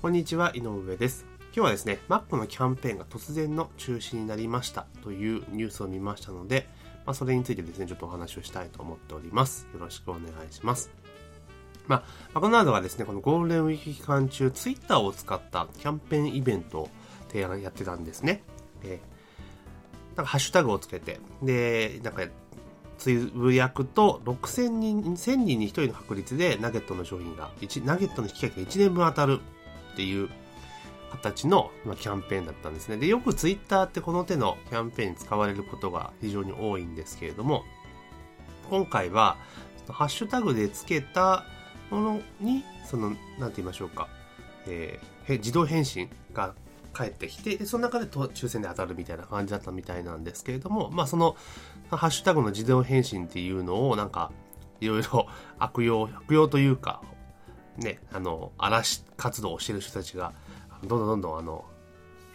こんにちは、井上です。今日はですね、Mac のキャンペーンが突然の中止になりましたというニュースを見ましたので、まあ、それについてですね、ちょっとお話をしたいと思っております。よろしくお願いします。まあ、マクドナルドがですね、このゴールデンウィーク期間中、Twitter を使ったキャンペーンイベントを提案やってたんですね。えー、なんかハッシュタグをつけて、で、なんか、つぶやくと6000人、1000人に1人の確率でナゲットの商品が、1ナゲットの引き換えが1年分当たるっていう形の、ま、キャンペーンだったんですね。で、よくツイッターってこの手のキャンペーンに使われることが非常に多いんですけれども、今回は、ハッシュタグでつけたものに、その、なんて言いましょうか、えー、自動返信が返ってきて、その中で抽選で当たるみたいな感じだったみたいなんですけれども、まあその、ハッシュタグの自動返信っていうのをなんか、いろいろ悪用、悪用というか、ね、あの、嵐活動をしてる人たちが、どんどんどんどんあの、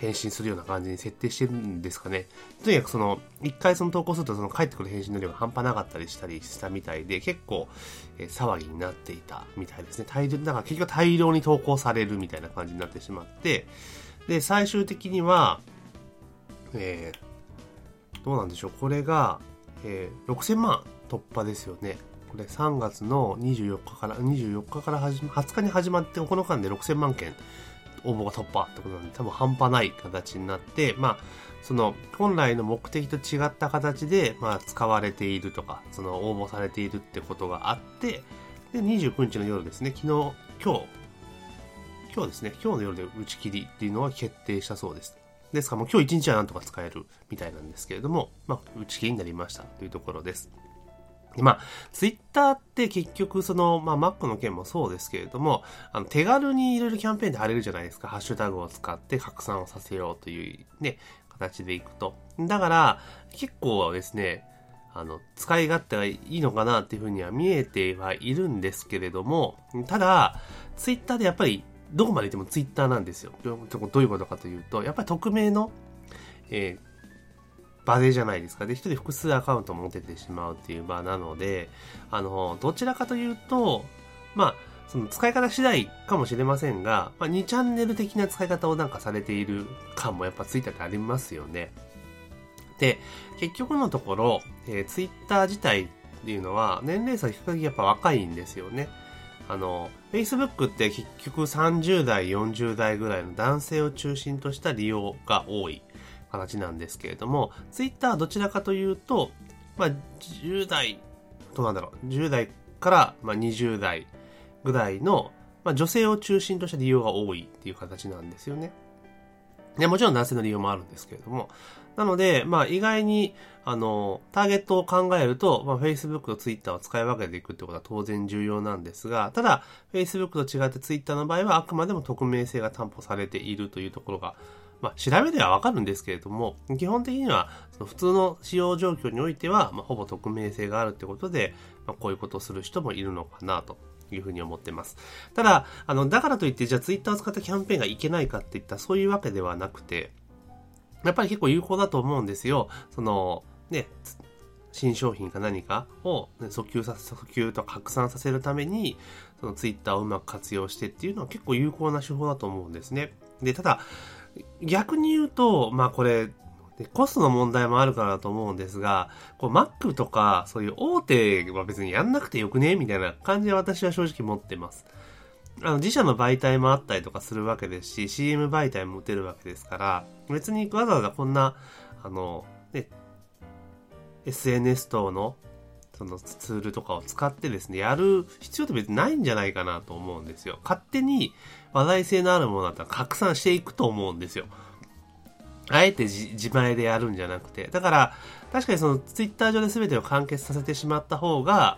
返信するような感じに設定してるんですかね。とにかくその、一回その投稿するとその返ってくる返信の量が半端なかったりしたりしたみたいで、結構、えー、騒ぎになっていたみたいですね。大量、だから結局大量に投稿されるみたいな感じになってしまって、で、最終的には、えー、どうなんでしょう。これが、えー、6000万突破ですよね。これ3月の24日から、24日から始ま、20日に始まって、この間で6000万件応募が突破ってことなんで、多分半端ない形になって、まあ、その、本来の目的と違った形で、まあ、使われているとか、その、応募されているってことがあって、で、29日の夜ですね、昨日、今日、今日ですね、今日の夜で打ち切りっていうのは決定したそうです。ですからもう今日一日はなんとか使えるみたいなんですけれども、まあ、打ち切りになりましたというところです。まあ、ツイッターって結局その、まあ、Mac の件もそうですけれども、あの、手軽にいろいろキャンペーンで貼れるじゃないですか。ハッシュタグを使って拡散をさせようというね、形でいくと。だから、結構ですね、あの、使い勝手がいいのかなっていうふうには見えてはいるんですけれども、ただ、ツイッターでやっぱり、どこまで行ってもツイッターなんですよ。どういうことかというと、やっぱり匿名の、えー、場でじゃないですか。で、一人複数アカウント持ててしまうっていう場なので、あの、どちらかというと、まあ、その使い方次第かもしれませんが、まあ、2チャンネル的な使い方をなんかされている感もやっぱツイッターってありますよね。で、結局のところ、えー、ツイッター自体っていうのは年齢差比較的やっぱ若いんですよね。あの、Facebook って結局30代、40代ぐらいの男性を中心とした利用が多い形なんですけれども、Twitter はどちらかというと、まあ、10代、どうなんだろう、10代から、まあ、20代ぐらいの、まあ、女性を中心とした利用が多いっていう形なんですよね。でもちろん男性の利用もあるんですけれども。なので、まあ意外に、あの、ターゲットを考えると、まあ Facebook と Twitter を使い分けていくってことは当然重要なんですが、ただ、Facebook と違って Twitter の場合はあくまでも匿名性が担保されているというところが、まあ調べではわかるんですけれども、基本的には、その普通の使用状況においては、まあほぼ匿名性があるってことで、まあこういうことをする人もいるのかなと。いうふうに思ってます。ただ、あの、だからといって、じゃあツイッターを使ったキャンペーンがいけないかっていったそういうわけではなくて、やっぱり結構有効だと思うんですよ。その、ね、新商品か何かを、ね、訴求させ、訴求と拡散させるために、そのツイッターをうまく活用してっていうのは結構有効な手法だと思うんですね。で、ただ、逆に言うと、まあこれ、コストの問題もあるかなと思うんですが、こう Mac とかそういう大手は別にやんなくてよくねみたいな感じで私は正直持ってます。あの自社の媒体もあったりとかするわけですし、CM 媒体も打てるわけですから、別にわざわざこんな、あの、ね、SNS 等のそのツールとかを使ってですね、やる必要って別にないんじゃないかなと思うんですよ。勝手に話題性のあるものだったら拡散していくと思うんですよ。あえて自前でやるんじゃなくて。だから、確かにそのツイッター上で全てを完結させてしまった方が、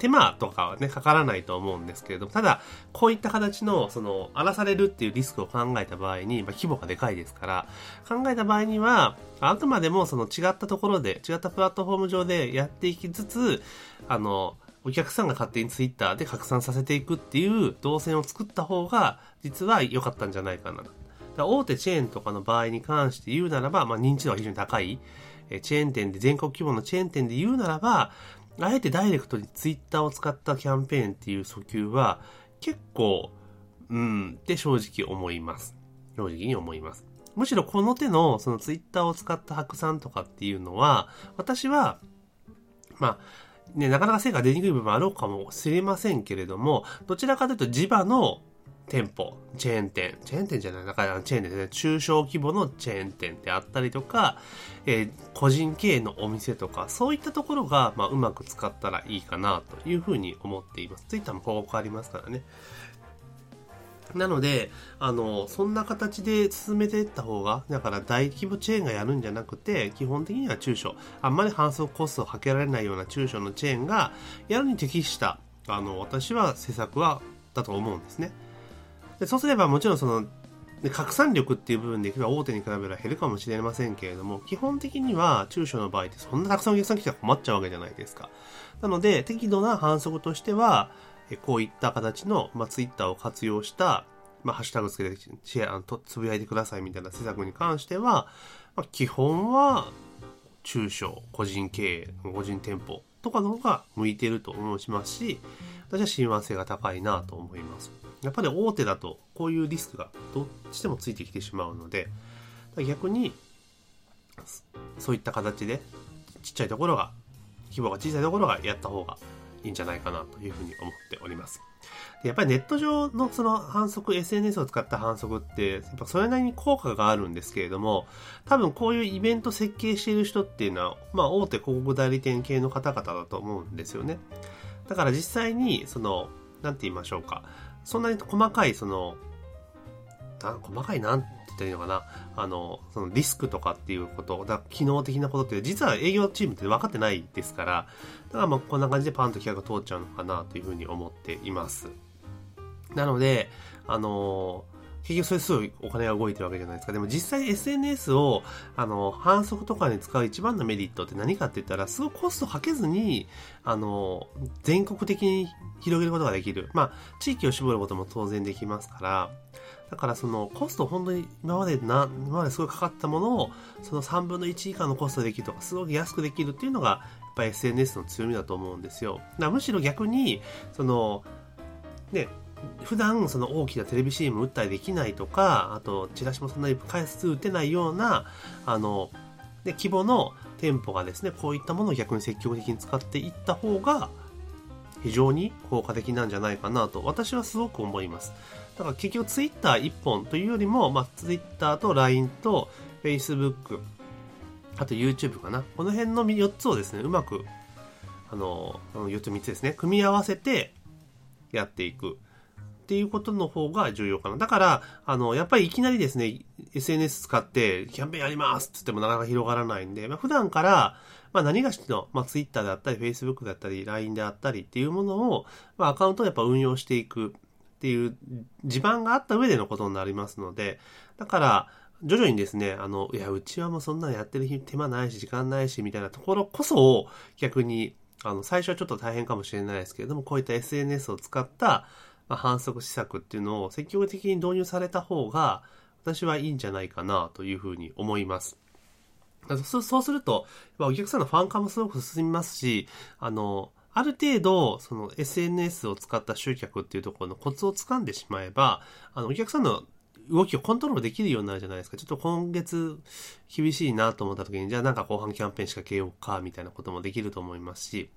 手間とかはね、かからないと思うんですけれども、ただ、こういった形の、その、荒らされるっていうリスクを考えた場合に、まあ、規模がでかいですから、考えた場合には、あくまでもその違ったところで、違ったプラットフォーム上でやっていきつつ、あの、お客さんが勝手にツイッターで拡散させていくっていう動線を作った方が、実は良かったんじゃないかな。大手チェーンとかの場合に関して言うならば、まあ、認知度が非常に高い、えチェーン店で、全国規模のチェーン店で言うならば、あえてダイレクトにツイッターを使ったキャンペーンっていう訴求は、結構、うんって正直思います。正直に思います。むしろこの手のそのツイッターを使った白散とかっていうのは、私は、まあ、ね、なかなか成果出にくい部分あろうかもしれませんけれども、どちらかというと磁場の店舗、チェーン店、チェーン店じゃない、だからチェーン店ですね、中小規模のチェーン店であったりとか、えー、個人経営のお店とか、そういったところが、まあ、うまく使ったらいいかなというふうに思っています。ツイッターも広告ありますからね。なので、あの、そんな形で進めていった方が、だから大規模チェーンがやるんじゃなくて、基本的には中小、あんまり反則コストをかけられないような中小のチェーンが、やるに適した、あの、私は施策は、だと思うんですね。でそうすればもちろんその拡散力っていう部分でいけば大手に比べれば減るかもしれませんけれども、基本的には中小の場合ってそんなたくさんお客さん来たら困っちゃうわけじゃないですか。なので、適度な反則としては、こういった形の、まあ、ツイッターを活用した、まあ、ハッシュタグつけてシェア、とつぶやいてくださいみたいな施策に関しては、まあ、基本は中小、個人経営、個人店舗とかの方が向いてると思いますし、私は親和性が高いなと思います。やっぱり大手だとこういうリスクがどっちでもついてきてしまうので逆にそういった形でちっちゃいところが規模が小さいところがやった方がいいんじゃないかなというふうに思っております。やっぱりネット上のその反則、SNS を使った反則って、やっぱそれなりに効果があるんですけれども、多分こういうイベント設計している人っていうのは、まあ大手広告代理店系の方々だと思うんですよね。だから実際に、その、なんて言いましょうか。そんなに細かい、その、な細かいなんて言ったらいいのかな？あの、そのリスクとかっていうこと、だ機能的なことって実は営業チームって分かってないですから、だからまあこんな感じでパンと企画が通っちゃうのかなというふうに思っています。なので、あの結局それすごいお金が動いてるわけじゃないですか。でも実際 SNS を、あの、反則とかに使う一番のメリットって何かって言ったら、すごいコストをかけずに、あの、全国的に広げることができる。まあ、地域を絞ることも当然できますから、だからそのコスト本当に今までな、今まですごいかかったものを、その3分の1以下のコストできるとか、すごく安くできるっていうのが、やっぱ SNS の強みだと思うんですよ。だむしろ逆に、その、ね、普段その大きなテレビ CM 打ったりできないとか、あとチラシもそんなに回数打てないような、あの、で規模の店舗がですね、こういったものを逆に積極的に使っていった方が、非常に効果的なんじゃないかなと、私はすごく思います。だから結局 Twitter 1本というよりも、まあ、Twitter と LINE と Facebook、あと YouTube かな。この辺の4つをですね、うまく、あの、4つ3つですね、組み合わせてやっていく。っていうことの方が重要かな。だから、あの、やっぱりいきなりですね、SNS 使ってキャンペーンやりますっつってもなかなか広がらないんで、まあ、普段から、まあ、何がしの、まあ、Twitter であったり、Facebook であったり、LINE であったりっていうものを、まあ、アカウントをやっぱ運用していくっていう地盤があった上でのことになりますので、だから、徐々にですね、あの、いや、うちはもうそんなのやってる手間ないし、時間ないし、みたいなところこそ、逆に、あの、最初はちょっと大変かもしれないですけれども、こういった SNS を使った、反則施策っていうのを積極的に導入された方が、私はいいんじゃないかなというふうに思います。そうすると、お客さんのファン化もすごく進みますし、あの、ある程度、その SNS を使った集客っていうところのコツをつかんでしまえば、あの、お客さんの動きをコントロールできるようになるじゃないですか。ちょっと今月厳しいなと思った時に、じゃあなんか後半キャンペーン仕掛けようか、みたいなこともできると思いますし、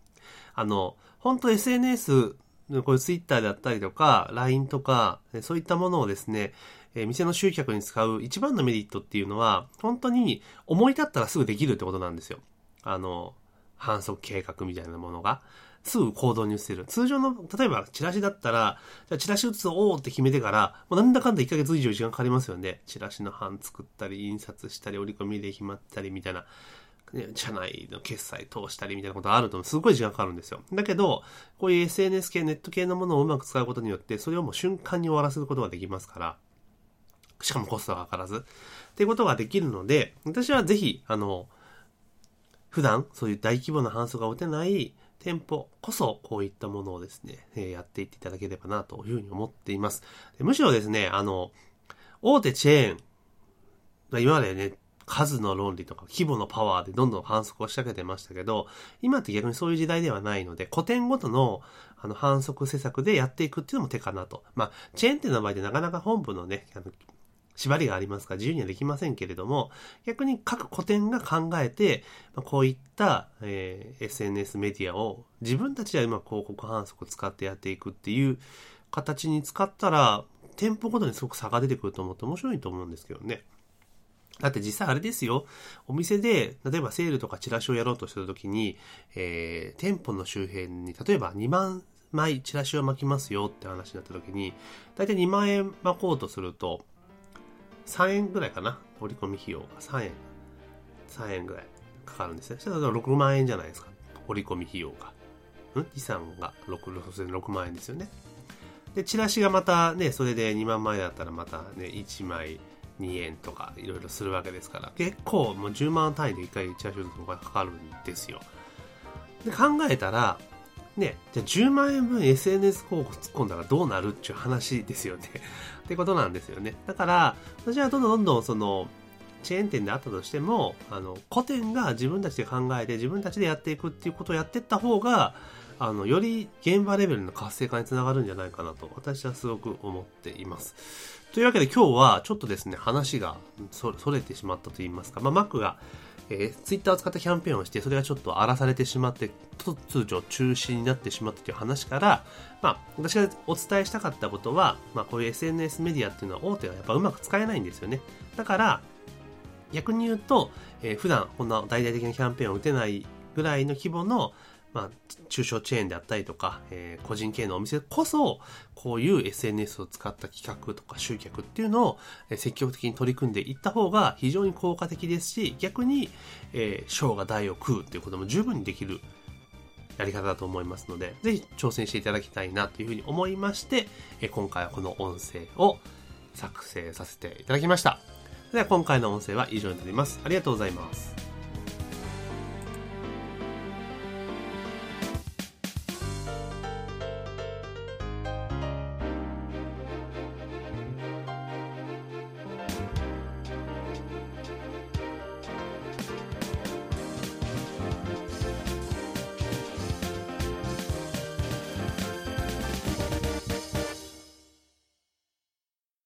あの、本当 SNS こういう Twitter であったりとか、LINE とか、そういったものをですね、え店の集客に使う一番のメリットっていうのは、本当に思い立ったらすぐできるってことなんですよ。あの、反則計画みたいなものが。すぐ行動に移せる。通常の、例えばチラシだったら、じゃチラシ打つおって決めてから、もうなんだかんだ1ヶ月以上時間かかりますよね。チラシの版作ったり、印刷したり、折り込みで決まったりみたいな。ね、社内の決済通したりみたいなことあるとすごい時間かかるんですよ。だけど、こういう SNS 系、ネット系のものをうまく使うことによって、それをもう瞬間に終わらせることができますから、しかもコストがかからず、っていうことができるので、私はぜひ、あの、普段そういう大規模な反則が打てない店舗こそこういったものをですね、えやっていっていただければなというふうに思っています。むしろですね、あの、大手チェーン、今までね、数の論理とか規模のパワーでどんどん反則を仕掛けてましたけど、今って逆にそういう時代ではないので、古典ごとのあの反則施策でやっていくっていうのも手かなと。まあ、チェーン店の場合でなかなか本部のね、あの縛りがありますから自由にはできませんけれども、逆に各古典が考えて、こういった、えー、SNS メディアを自分たちで今広告反則を使ってやっていくっていう形に使ったら、店舗ごとにすごく差が出てくると思って面白いと思うんですけどね。だって実際あれですよ。お店で、例えばセールとかチラシをやろうとした時に、えー、店舗の周辺に、例えば2万枚チラシを巻きますよって話になった時に、だいたい2万円巻こうとすると、3円ぐらいかな。折り込み費用が3円。3円ぐらいかかるんですね。そしたら6万円じゃないですか。折り込み費用が。うん？資産が 6, 6万円ですよね。で、チラシがまたね、それで2万枚だったらまたね、1枚2円とかいろいろするわけですから、結構もう10万単位で1回チラシをとかかかるんですよ。で、考えたら、ね、じゃあ10万円分 SNS 広告突っ込んだらどうなるっていう話ですよね。ってことなんですよね。だから、私はどんどんどんどんその、チェーン店であったとしても、あの、古典が自分たちで考えて自分たちでやっていくっていうことをやっていった方が、あの、より現場レベルの活性化につながるんじゃないかなと、私はすごく思っています。というわけで今日はちょっとですね、話がそれてしまったと言いますか、まあ、Mac がえー、ツイッターを使ったキャンペーンをして、それがちょっと荒らされてしまって、突如中止になってしまったという話から、まあ、私がお伝えしたかったことは、まあ、こういう SNS メディアっていうのは大手はやっぱうまく使えないんですよね。だから、逆に言うと、えー、普段こんな大々的なキャンペーンを打てないぐらいの規模の、まあ、中小チェーンであったりとか、えー、個人系のお店こそ、こういう SNS を使った企画とか集客っていうのを、積極的に取り組んでいった方が非常に効果的ですし、逆に、えー、小が大を食うっていうことも十分にできるやり方だと思いますので、ぜひ挑戦していただきたいなというふうに思いまして、え今回はこの音声を作成させていただきました。では今回の音声は以上になります。ありがとうございます。